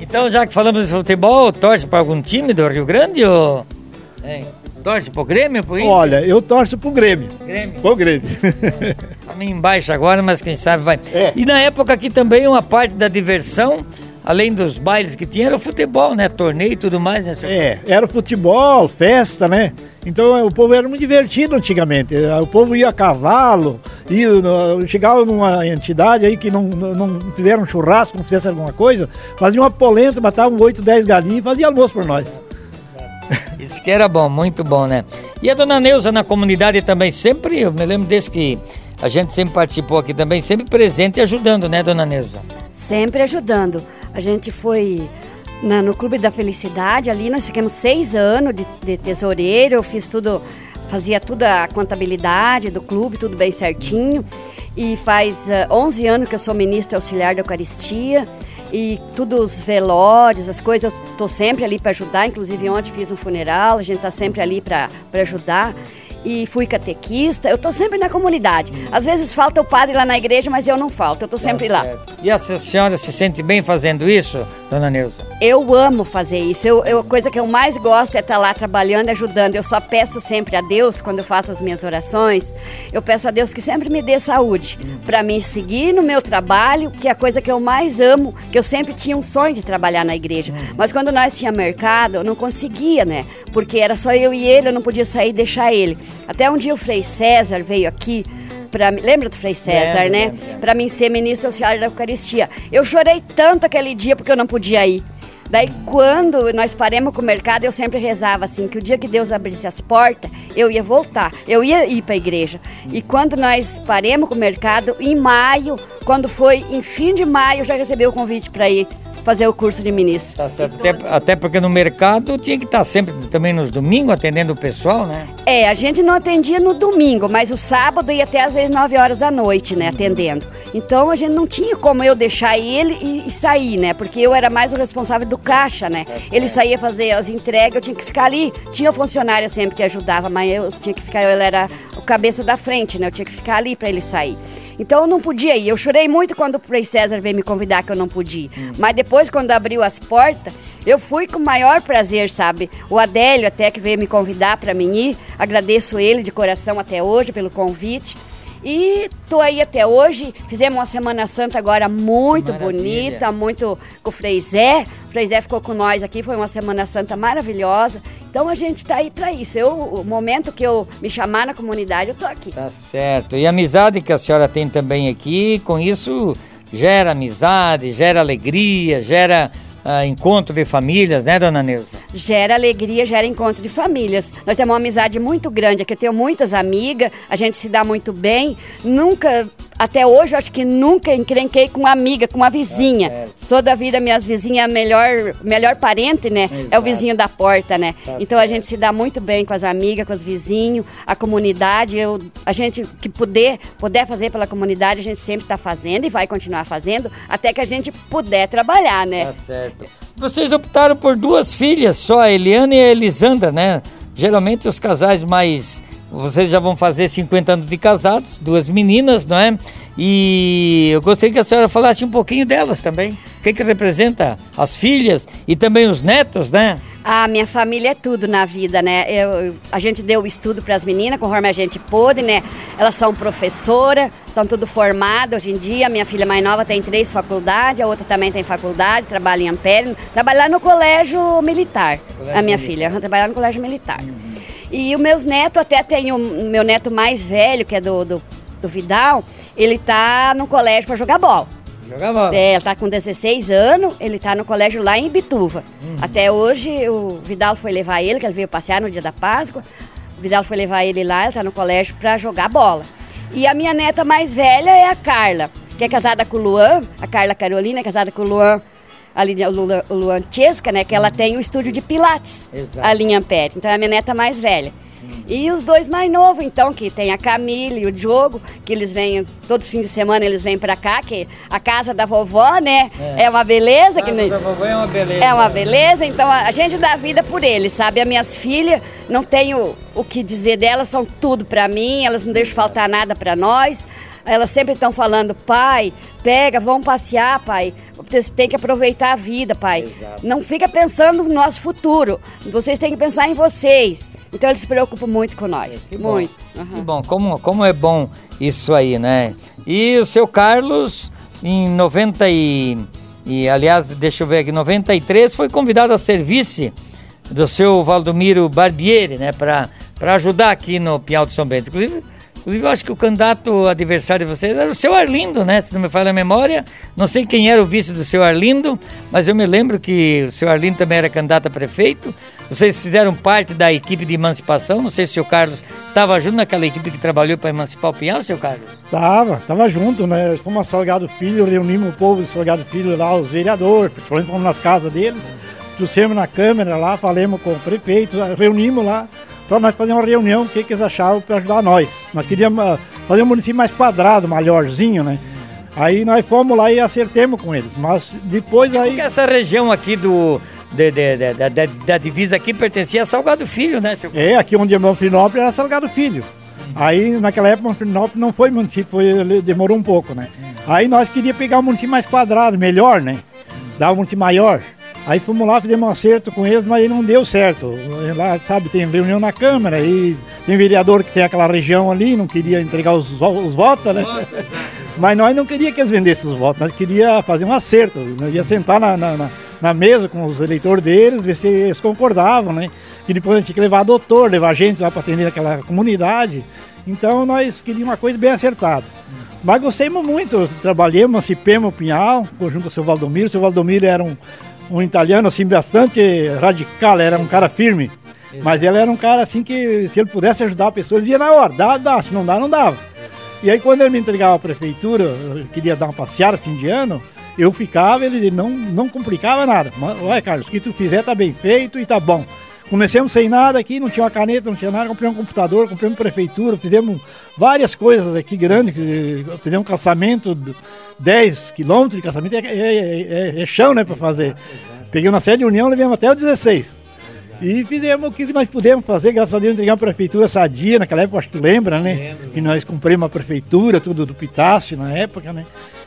Então, já que falamos de futebol, torce para algum time do Rio Grande ou. Hein? Torce pro Grêmio, pro Inter? Olha, eu torço pro Grêmio. Grêmio. Pro Grêmio. Tá meio embaixo agora, mas quem sabe vai. É. E na época aqui também uma parte da diversão, além dos bailes que tinha, era o futebol, né? Torneio e tudo mais, né, senhor? É, era futebol, festa, né? Então o povo era muito divertido antigamente. O povo ia a cavalo, ia, chegava numa entidade aí que não, não não fizeram um churrasco, não fizesse alguma coisa, fazia uma polenta, matavam 8, 10 galinhas e fazia almoço por nós. Isso que era bom, muito bom, né? E a dona Neuza na comunidade também, sempre, eu me lembro desse que a gente sempre participou aqui também, sempre presente e ajudando, né, dona Neuza? Sempre ajudando. A gente foi na- no Clube da Felicidade, ali nós ficamos seis anos de, de tesoureiro, eu fiz tudo, fazia tudo a contabilidade do clube, tudo bem certinho. E faz ah, 11 anos que eu sou ministra auxiliar da Eucaristia. E tudo os velórios, as coisas, eu tô sempre ali para ajudar. Inclusive ontem fiz um funeral, a gente tá sempre ali para ajudar e fui catequista. Eu tô sempre na comunidade. Às vezes falta o padre lá na igreja, mas eu não falto, eu tô sempre lá. Tá certo. E a senhora se sente bem fazendo isso, dona Neuza? Eu amo fazer isso. Eu, eu- a coisa que eu mais gosto é estar lá trabalhando, ajudando. Eu só peço sempre a Deus, quando eu faço as minhas orações, eu peço a Deus que sempre me dê saúde para mim seguir no meu trabalho, que é a coisa que eu mais amo, que eu sempre tinha um sonho de trabalhar na igreja. Mas quando nós tinha mercado, eu não conseguia, né? Porque era só eu e ele, eu não podia sair e deixar ele. Até um dia o Frei César veio aqui mim- lembra do Frei César, Lembro, né? Para mim ser ministra auxiliar da Eucaristia. Eu chorei tanto aquele dia porque eu não podia ir. Daí quando nós paremos com o mercado, eu sempre rezava assim, que o dia que Deus abrisse as portas, eu ia voltar, eu ia ir para a igreja. E quando nós paremos com o mercado, em maio, quando foi em fim de maio, eu já recebi o convite para ir fazer o curso de ministro. Tá certo. Até, até porque no mercado tinha que estar sempre também nos domingos atendendo o pessoal, né? É, a gente não atendia no domingo, mas o sábado ia até às vezes 9 horas da noite, né, atendendo. Então a gente não tinha como eu deixar ele e, e sair, né? Porque eu era mais o responsável do caixa, né? Ele saía fazer as entregas, eu tinha que ficar ali. Tinha funcionária sempre que ajudava, mas eu tinha que ficar, ele era o cabeça da frente, né? Eu tinha que ficar ali para ele sair. Então eu não podia ir. Eu chorei muito quando o Frei César veio me convidar que eu não podia. ir. Mas depois, quando abriu as portas, eu fui com o maior prazer, sabe? O Adélio até que veio me convidar para mim ir. Agradeço ele de coração até hoje pelo convite. E tô aí até hoje. Fizemos uma Semana Santa agora muito Maravilha. bonita, muito com o Frei Zé. O Frei Zé ficou com nós aqui, foi uma Semana Santa maravilhosa. Então a gente tá aí para isso. Eu, o momento que eu me chamar na comunidade, eu tô aqui. Tá certo. E a amizade que a senhora tem também aqui, com isso gera amizade, gera alegria, gera ah, encontro de famílias, né, dona Neuza? Gera alegria, gera encontro de famílias. Nós temos uma amizade muito grande aqui. Eu tenho muitas amigas, a gente se dá muito bem. Nunca, até hoje, eu acho que nunca encrenquei com uma amiga, com uma vizinha. certo. Sou da vida, minhas vizinhas, a melhor, melhor parente, né? É Exato. o vizinho da porta, né? Tá então a certo. gente se dá muito bem com as amigas, com os vizinhos, a comunidade. Eu, a gente que puder, puder fazer pela comunidade, a gente sempre está fazendo e vai continuar fazendo até que a gente puder trabalhar, né? Tá certo. Vocês optaram por duas filhas só, a Eliana e a Elisandra, né? Geralmente os casais mais. Vocês já vão fazer 50 anos de casados, duas meninas, não é? E eu gostaria que a senhora falasse um pouquinho delas também. O que, que representa as filhas e também os netos, né? A minha família é tudo na vida, né? Eu, a gente deu o estudo para as meninas, conforme a gente pôde, né? Elas são professoras, estão tudo formadas hoje em dia. A minha filha mais nova tem três faculdades, a outra também tem faculdade, trabalha em Ampere, trabalha lá no colégio militar. Colégio a minha militar. filha, trabalha no colégio militar. E os meus netos, até tem o meu neto mais velho, que é do, do, do Vidal, ele tá no colégio para jogar bola. Jogava. É, ele tá com 16 anos, ele tá no colégio lá em Bituva. Até hoje o Vidal foi levar ele, que ele veio passear no dia da Páscoa. O Vidal foi levar ele lá, ele tá no colégio pra jogar bola. E a minha neta mais velha é a Carla, que é casada com o Luan, a Carla Carolina é casada com o Luan, a linha, o Luan, o Luan Chesca, né? Que ela tem o estúdio de Pilates, Exato. a linha Ampere. Então é a minha neta mais velha. E os dois mais novos, então, que tem a Camila e o Diogo, que eles vêm, todos os fins de semana eles vêm pra cá, que a casa da vovó, né? É, uma beleza. que nem- Casa da vovó é uma beleza. é uma beleza, então a a gente dá vida por eles, sabe? As minhas filhas, não tenho o que dizer delas, são tudo pra mim, elas não deixam faltar nada pra nós. Elas sempre estão falando, pai, pega, vamos passear, pai. Vocês têm que aproveitar a vida, pai. Exato. Não fica pensando no nosso futuro. Vocês têm que pensar em vocês. Então eles se preocupam muito com nós. Que bom. muito. Que bom, como, como é bom isso aí, né? E o seu Carlos, em 90 e, e aliás, deixa eu ver aqui, 93, foi convidado a ser vice do seu Valdomiro Barbieri, né? Para ajudar aqui no Pinhal de São Bento. Inclusive, eu acho que o candidato adversário de vocês era o seu Arlindo, né? Se não me falha a memória. Não sei quem era o vice do seu Arlindo, mas eu me lembro que o seu Arlindo também era candidato a prefeito. Vocês fizeram parte da equipe de emancipação. Não sei se o Carlos estava junto naquela equipe que trabalhou para emancipar o Pinhal, seu Carlos. Tava, tava junto, né? Fomos a Salgado Filho, reunimos o povo de Salgado Filho lá, os vereadores, principalmente fomos nas casas deles, trouxemos na Câmara lá, falamos com o prefeito, reunimos lá, para nós fazer uma reunião, o que, que eles achavam para ajudar nós. Nós queríamos ah, fazer um município mais quadrado, maiorzinho, né? Aí nós fomos lá e acertemos com eles, mas depois aí... Porque essa região aqui do, de- de- de- da- divisa aqui pertencia a Salgado Filho, né, seu É, aqui onde é Manfrinópolis era Salgado Filho. Aí naquela época Manfrinópolis não foi município, foi, demorou um pouco, né? Aí nós queríamos pegar um município mais quadrado, melhor, né? Dar um município maior. Aí fomos lá, fizemos um acerto com eles, mas aí não deu certo. Lá, sabe, tem reunião na Câmara e tem vereador que tem aquela região ali, não queria entregar os, os votos, né? Mas nós não queríamos que eles vendessem os votos, nós queríamos fazer um acerto. Nós ia sentar na, na, na- na mesa com os eleitores deles, ver se eles concordavam, né? Que depois a gente tinha que levar doutor, levar gente lá para atender aquela comunidade. Então nós queríamos uma coisa bem acertada. Mas gostemos muito, trabalhei, emancipemos o Pinhal, junto com o seu Valdomiro. O seu Valdomiro era um, um italiano assim bastante radical, era um cara firme. Mas ele era um cara assim que se ele pudesse ajudar a pessoa, ele ia na hora, dá, dá, se não dá, não dava. E aí quando ele me entregava a prefeitura, eu queria dar uma passeada fim de ano, eu ficava, ele não, não complicava nada. Mas, olha Carlos, o que tu fizer tá bem feito e tá bom. Comecemos sem nada aqui, não tinha uma caneta, não tinha nada, comprei um computador, comprei uma prefeitura, fizemos várias coisas aqui grandes, fizemos um calçamento, de 10 quilômetros de calçamento, é, é- é- é chão né, para fazer. Peguei na sede de União, levamos até o 16. E fizemos o que nós pudemos fazer, graças a Deus, entregamos a prefeitura sadia, naquela época, acho que tu lembra, né? Que nós compramos uma prefeitura, tudo do Pitácio na época, né?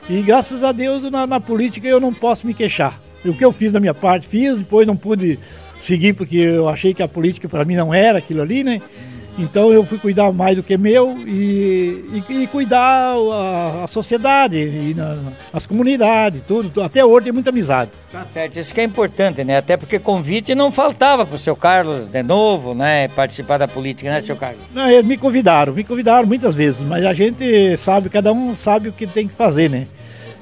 E graças a Deus, na, na política eu não posso me queixar. O que eu fiz da minha parte, fiz, depois não pude seguir porque eu achei que a política para mim não era aquilo ali, né? Então eu fui cuidar mais do que meu e, e, e cuidar a, a sociedade, e na- as comunidades, tudo. Até hoje tem muita amizade. Tá certo, isso que é importante, né? Até porque convite não faltava pro seu Carlos de novo, né? Participar da política, né, seu Carlos? Não, eles me convidaram, me convidaram muitas vezes, mas a gente sabe, cada um sabe o que tem que fazer, né?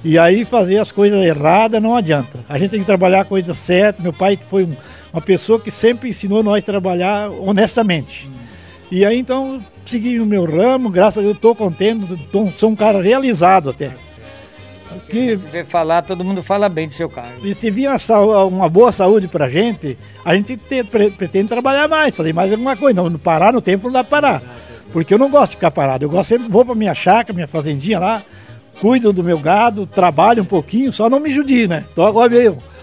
E aí fazer as coisas erradas não adianta. A gente tem que trabalhar a coisa certa. Meu pai foi um- uma pessoa que sempre ensinou nós a trabalhar honestamente. E aí então segui no meu ramo, graças a Deus estou contente, tô- sou um cara realizado até. Que tiver falar, todo mundo fala bem do seu Carlos. e se vir uma, uma boa saúde pra gente, a gente te- pre- pretende trabalhar mais, fazer mais alguma coisa. Não, parar no tempo não dá pra parar. Porque eu não gosto de ficar parado. Eu gosto sempre, vou pra minha chácara, minha fazendinha lá, cuido do meu gado, trabalho um pouquinho, só não me judie, né? Tô agora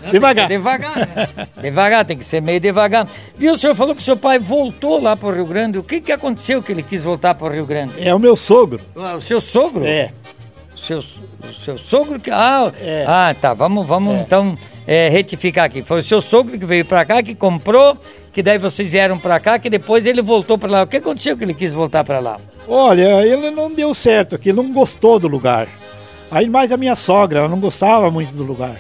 meio devagar. Devagar, né? devagar, tem que ser meio devagar. Viu, o senhor falou que seu pai voltou lá pro Rio Grande. O que que aconteceu que ele quis voltar pro Rio Grande? É o meu sogro. Ah, O seu sogro? É. O seu, o seu sogro que. Ah, É. ah tá. Vamos, vamos então é, retificar aqui. Foi o seu sogro que veio pra cá, que comprou, que daí vocês vieram pra cá, que depois ele voltou pra lá. O que aconteceu que ele quis voltar pra lá? Olha, ele não deu certo aqui, ele não gostou do lugar. Aí mais a minha sogra, ela não gostava muito do lugar.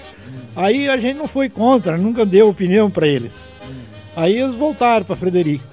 Aí a gente não foi contra, nunca deu opinião pra eles. Aí eles voltaram para Frederico.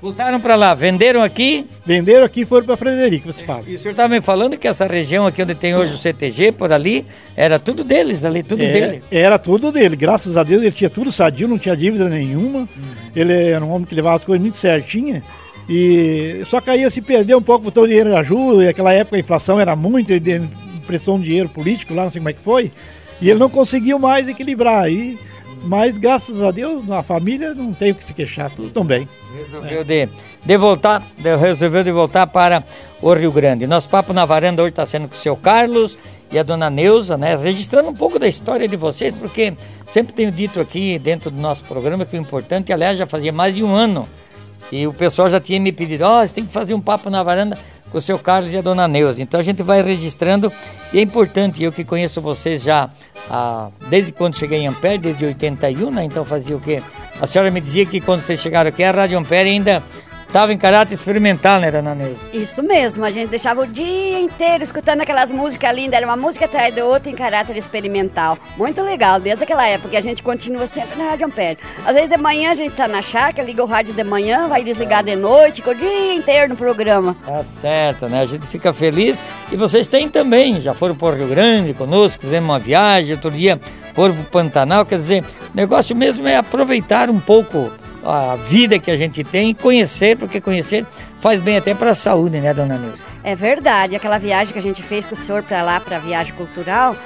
Voltaram pra lá, venderam aqui. Venderam aqui e foram para Frederico, você fala. E o senhor estava me falando que essa região aqui onde tem hoje o CTG, por ali, era tudo deles ali, tudo É, dele. era tudo dele, graças a Deus ele tinha tudo sadio, não tinha dívida nenhuma. Ele era um homem que levava as coisas muito certinhas. E só que aí se perdeu um pouco, botou o dinheiro na ajuda, e naquela época a inflação era muito, ele emprestou um dinheiro político lá, não sei como é que foi, e ele não conseguiu mais equilibrar. aí mas graças a Deus, a família não tem o que se queixar, tudo tão bem. Resolveu de, de voltar, de, resolveu de voltar para o Rio Grande. Nosso papo na varanda hoje está sendo com o seu Carlos e a dona Neuza, né? Registrando um pouco da história de vocês, porque sempre tenho dito aqui dentro do nosso programa que o importante, aliás, já fazia mais de um ano e o pessoal já tinha me pedido, ó, oh, você tem que fazer um papo na varanda com o seu Carlos e a dona Neuza. Então a gente vai registrando e é importante, eu que conheço vocês já ah, desde quando cheguei em Ampere, desde 81, né? Então fazia o quê? A senhora me dizia que quando vocês chegaram aqui, a Rádio Ampere ainda Estava em caráter experimental, né, Dona Neuza? Isso mesmo, a gente deixava o dia inteiro escutando aquelas músicas lindas, era uma música atrás da outra em caráter experimental. Muito legal, desde aquela época, a gente continua sempre na Rádio Ampere. Às vezes de manhã a gente tá na chácara, liga o rádio de manhã, vai desligar de noite, com o dia inteiro no programa. Tá certo, né? A gente fica feliz. E vocês têm também, já foram para o Rio Grande conosco, fizemos uma viagem, outro dia foram Pantanal, quer dizer, o negócio mesmo é aproveitar um pouco a vida que a gente tem e conhecer, porque conhecer faz bem até para a saúde, né, dona Neuza? É verdade. Aquela viagem que a gente fez com o senhor para lá, para a viagem cultural,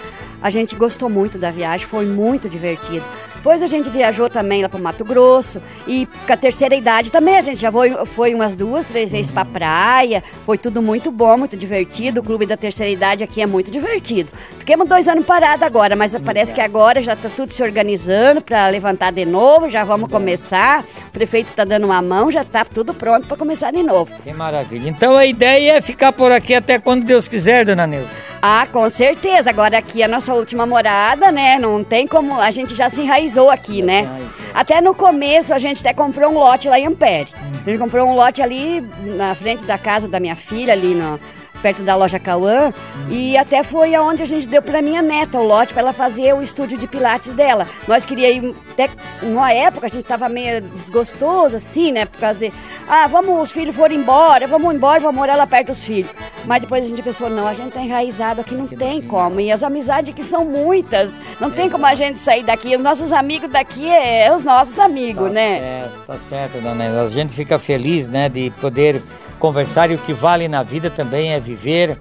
a gente gostou muito da viagem, foi muito divertido. Depois a gente viajou também lá para Mato Grosso e com a terceira idade também a gente já foi, foi umas duas, três vezes para praia. Foi tudo muito bom, muito divertido. O clube da terceira idade aqui é muito divertido. Fiquemos dois anos parados agora, mas parece que agora já está tudo se organizando para levantar de novo. Já vamos começar. O prefeito está dando uma mão, já está tudo pronto para começar de novo. Que maravilha. Então a ideia é ficar por aqui até quando Deus quiser, dona Neuza. Ah, com certeza. Agora aqui é a nossa última morada, né? Não tem como. A gente já se enraizou aqui, né? Até no começo a gente até comprou um lote lá em Ampere. A gente comprou um lote ali na frente da casa da minha filha, ali no, perto da loja Cauã, uhum. e até foi aonde a gente deu para minha neta o lote para ela fazer o estúdio de pilates dela. Nós queríamos até numa época a gente estava meio desgostoso assim, né, por causa de, ah, vamos, os filhos foram embora, vamos embora, vamos morar lá perto dos filhos. Mas depois a gente pensou, não, a gente tá enraizado aqui, não tem como. E as amizades aqui são muitas, não tem como a gente sair daqui. Os nossos amigos daqui é os nossos amigos, tá né? Certo, tá certo, dona. A gente fica feliz, né, de poder conversar e o que vale na vida também é viver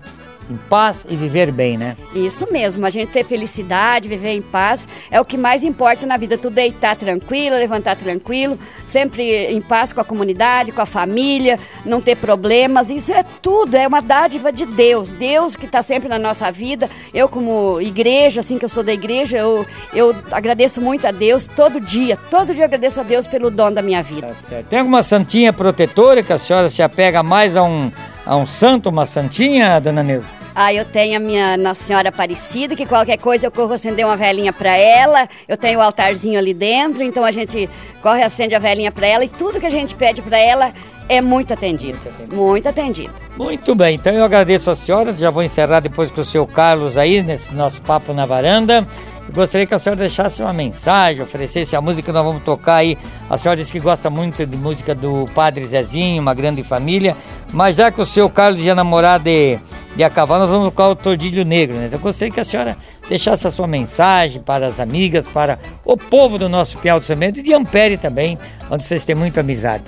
em paz e viver bem, né? Isso mesmo, a gente ter felicidade, viver em paz é o que mais importa na vida. Tu deitar tranquilo, levantar tranquilo, sempre em paz com a comunidade, com a família, não ter problemas. Isso é tudo, é uma dádiva de Deus. Deus que está sempre na nossa vida. Eu, como igreja, assim que eu sou da igreja, eu, eu agradeço muito a Deus todo dia. Todo dia eu agradeço a Deus pelo dom da minha vida. Tá. Tem alguma santinha protetora que a senhora se apega mais a um a um santo, uma santinha, dona Neuza? Ah, eu tenho a minha Nossa Senhora Aparecida, que qualquer coisa eu corro acender uma velhinha para ela. Eu tenho o altarzinho ali dentro, então a gente corre acende a velhinha para ela e tudo que a gente pede para ela é muito atendido. Muito atendido. Muito atendido. Muito bem, então eu agradeço a senhora, já vou encerrar depois com o seu Carlos aí, nesse nosso papo na varanda. Gostaria que a senhora deixasse uma mensagem, oferecesse a música que nós vamos tocar aí. A senhora disse que gosta muito de música do Padre Zezinho, uma grande família. Mas já que o seu Carlos ia namorar de, de a nós vamos tocar o Tordilho Negro, né? Então eu gostaria que a senhora deixasse a sua mensagem para as amigas, para o povo do nosso Piau do Cimento e de Ampere também, onde vocês têm muita amizade.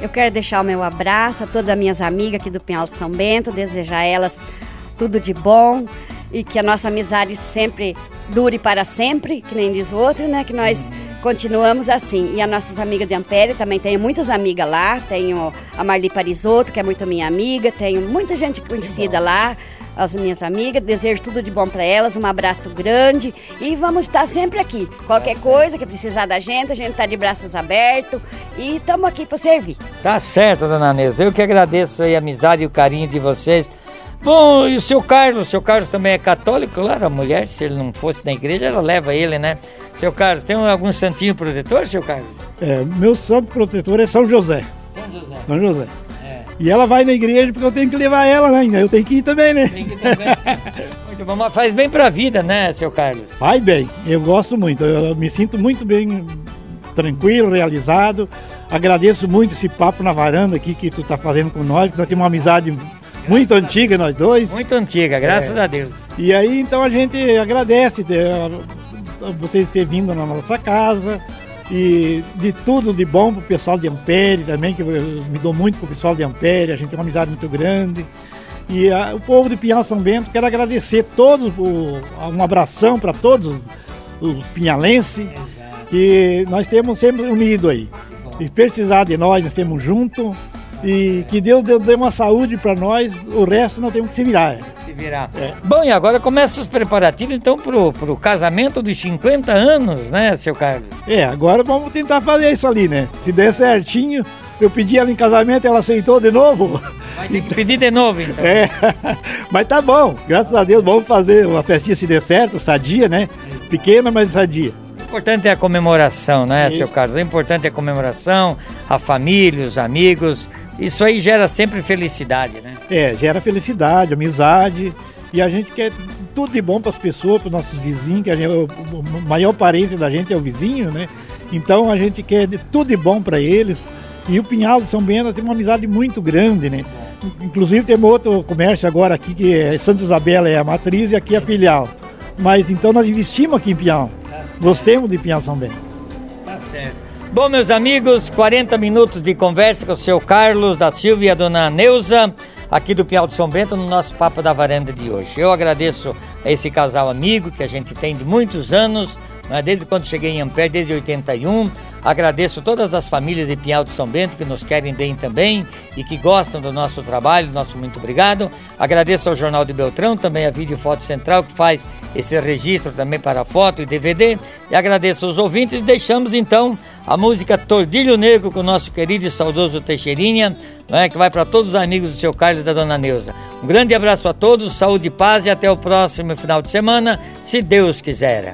Eu quero deixar o meu abraço a todas as minhas amigas aqui do Pinhal de São Bento, desejar a elas tudo de bom e que a nossa amizade sempre dure para sempre, que nem diz o outro, né? Que nós continuamos assim. E as nossas amigas de Ampere, também tenho muitas amigas lá, tenho a Marli Parisotto, que é muito minha amiga, tenho muita gente conhecida lá, as minhas amigas, desejo tudo de bom para elas, um abraço grande e vamos estar sempre aqui. Qualquer tá coisa que precisar da gente, a gente está de braços abertos e estamos aqui para servir. Tá certo, dona Neuza. Eu que agradeço a amizade e o carinho de vocês. Bom, e o seu Carlos? O seu Carlos também é católico, claro, a mulher, se ele não fosse na igreja, ela leva ele, né? Seu Carlos, tem algum santinho protetor, seu Carlos? É, meu santo protetor é São José. São José. São José. É. E ela vai na igreja porque eu tenho que levar ela, né? Eu tenho que ir também, né? Tem que ir também. muito bom, mas faz bem pra vida, né, seu Carlos? Faz bem, eu gosto muito, eu me sinto muito bem, tranquilo, realizado. Agradeço muito esse papo na varanda aqui que tu tá fazendo com nós, porque nós temos uma amizade muito antiga, nós dois. Muito antiga, graças é. a Deus. E aí, então, a gente agradece de, vocês terem vindo na nossa casa, E de tudo de bom pro pessoal de Ampere também, que eu me dou muito com o pessoal de Ampere, a gente tem uma amizade muito grande. E a, o povo de Pinhal São Bento, quero agradecer todos, o, um abração para todos os pinhalenses, que nós temos sempre unido aí. E precisar de nós, nós estamos juntos. E que Deus dê uma saúde para nós, o resto nós temos que se virar. Se virar. É. Bom, e agora começa os preparativos então pro, pro casamento dos 50 anos, né, seu Carlos? É, agora vamos tentar fazer isso ali, né? Se der certinho, eu pedi ela em casamento, ela aceitou de novo. Vai ter que pedir de novo, então. É, mas tá bom, graças a Deus, vamos fazer uma festinha se der certo, sadia, né? Pequena, mas sadia. O importante é a comemoração, né, Isso. seu Carlos? O importante é a comemoração, a família, os amigos. Isso aí gera sempre felicidade, né? É, gera felicidade, amizade. E a gente quer tudo de bom para as pessoas, para os nossos vizinhos, que gente, o maior parente da gente é o vizinho, né? Então a gente quer tudo de bom para eles. E o Pinhal de São Bento tem uma amizade muito grande, né? Inclusive tem outro comércio agora aqui que é Santa Isabela é a matriz e aqui é a filial. Mas então nós investimos aqui em Pinhal. Gostemos de Pinhal São Bento. Tá certo. Bom, meus amigos, 40 minutos de conversa com o seu Carlos da Silva e a dona Neuza, aqui do Piau de São Bento, no nosso Papo da Varanda de hoje. Eu agradeço a esse casal amigo que a gente tem de muitos anos, né, desde quando cheguei em Ampere, desde 81 Agradeço todas as famílias de Pinhal de São Bento que nos querem bem também e que gostam do nosso trabalho. Nosso muito obrigado. Agradeço ao Jornal de Beltrão, também a Vídeo Foto Central que faz esse registro também para foto e DVD. E agradeço aos ouvintes. Deixamos então a música Tordilho Negro com o nosso querido e saudoso Teixeirinha, né, que vai para todos os amigos do seu Carlos e da Dona Neuza. Um grande abraço a todos, saúde e paz e até o próximo final de semana, se Deus quiser.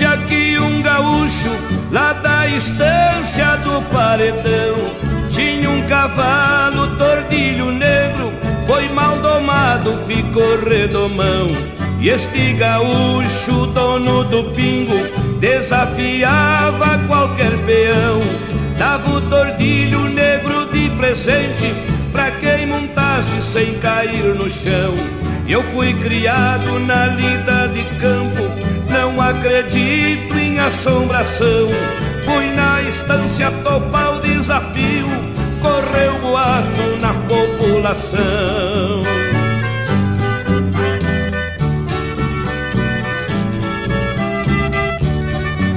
Notícia que um gaúcho lá da estância do paredão tinha um cavalo tordilho negro, foi mal domado, ficou redomão. E este gaúcho, dono do pingo, desafiava qualquer peão. Dava o tordilho negro de presente pra quem montasse sem cair no chão. Eu fui criado na lida de campo, acredito em assombração. Fui na estância topar o desafio, correu boato na população.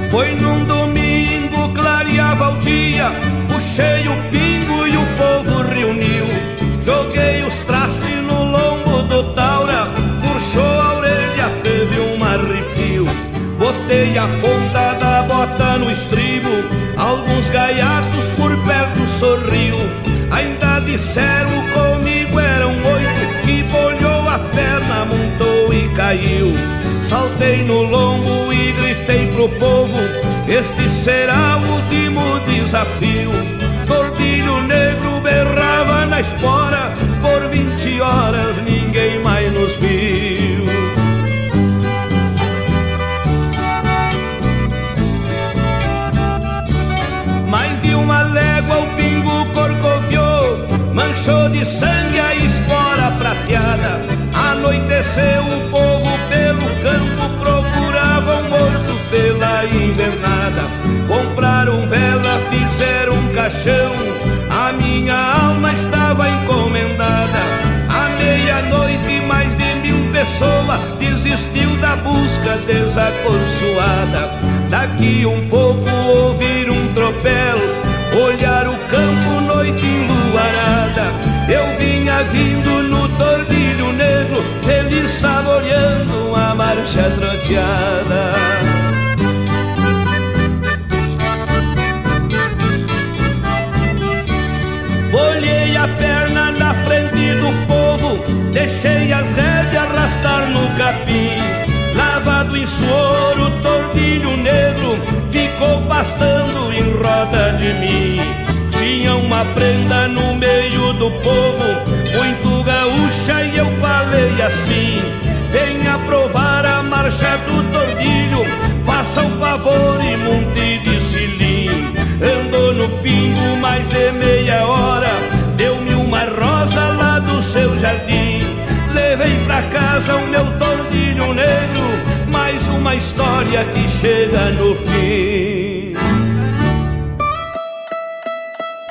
Foi num domingo, clareava o dia, puxei o pingo e o povo reuniu. Joguei os trastes A ponta da bota no estribo, alguns gaiatos por perto sorriu. Ainda disseram comigo eram oito, que bolhou a perna, montou e caiu. Saltei no lombo e gritei pro povo: Este será o último desafio. Tordilho negro berrava na espora, por vinte horas ninguém mais nos viu. De sangue a espora prateada. Anoiteceu o povo pelo campo, procurava um morto pela invernada. Compraram vela, fizeram um caixão, a minha alma estava encomendada. À meia-noite, mais de mil pessoas desistiu da busca desaconsoada. Daqui um pouco marcha troteada. Olhei a perna na frente do povo, deixei as rédeas arrastar no capim. Lavado em suor, o tordilho negro ficou pastando em roda de mim. Tinha uma prenda no meio do povo, muito gaúcha, e eu falei assim: Venha provar a marcha do tordilho, faça um favor e monte de cilim. Andou no pingo mais de meia hora, deu-me uma rosa lá do seu jardim. casa o meu tordilho negro, mais uma história que chega no fim.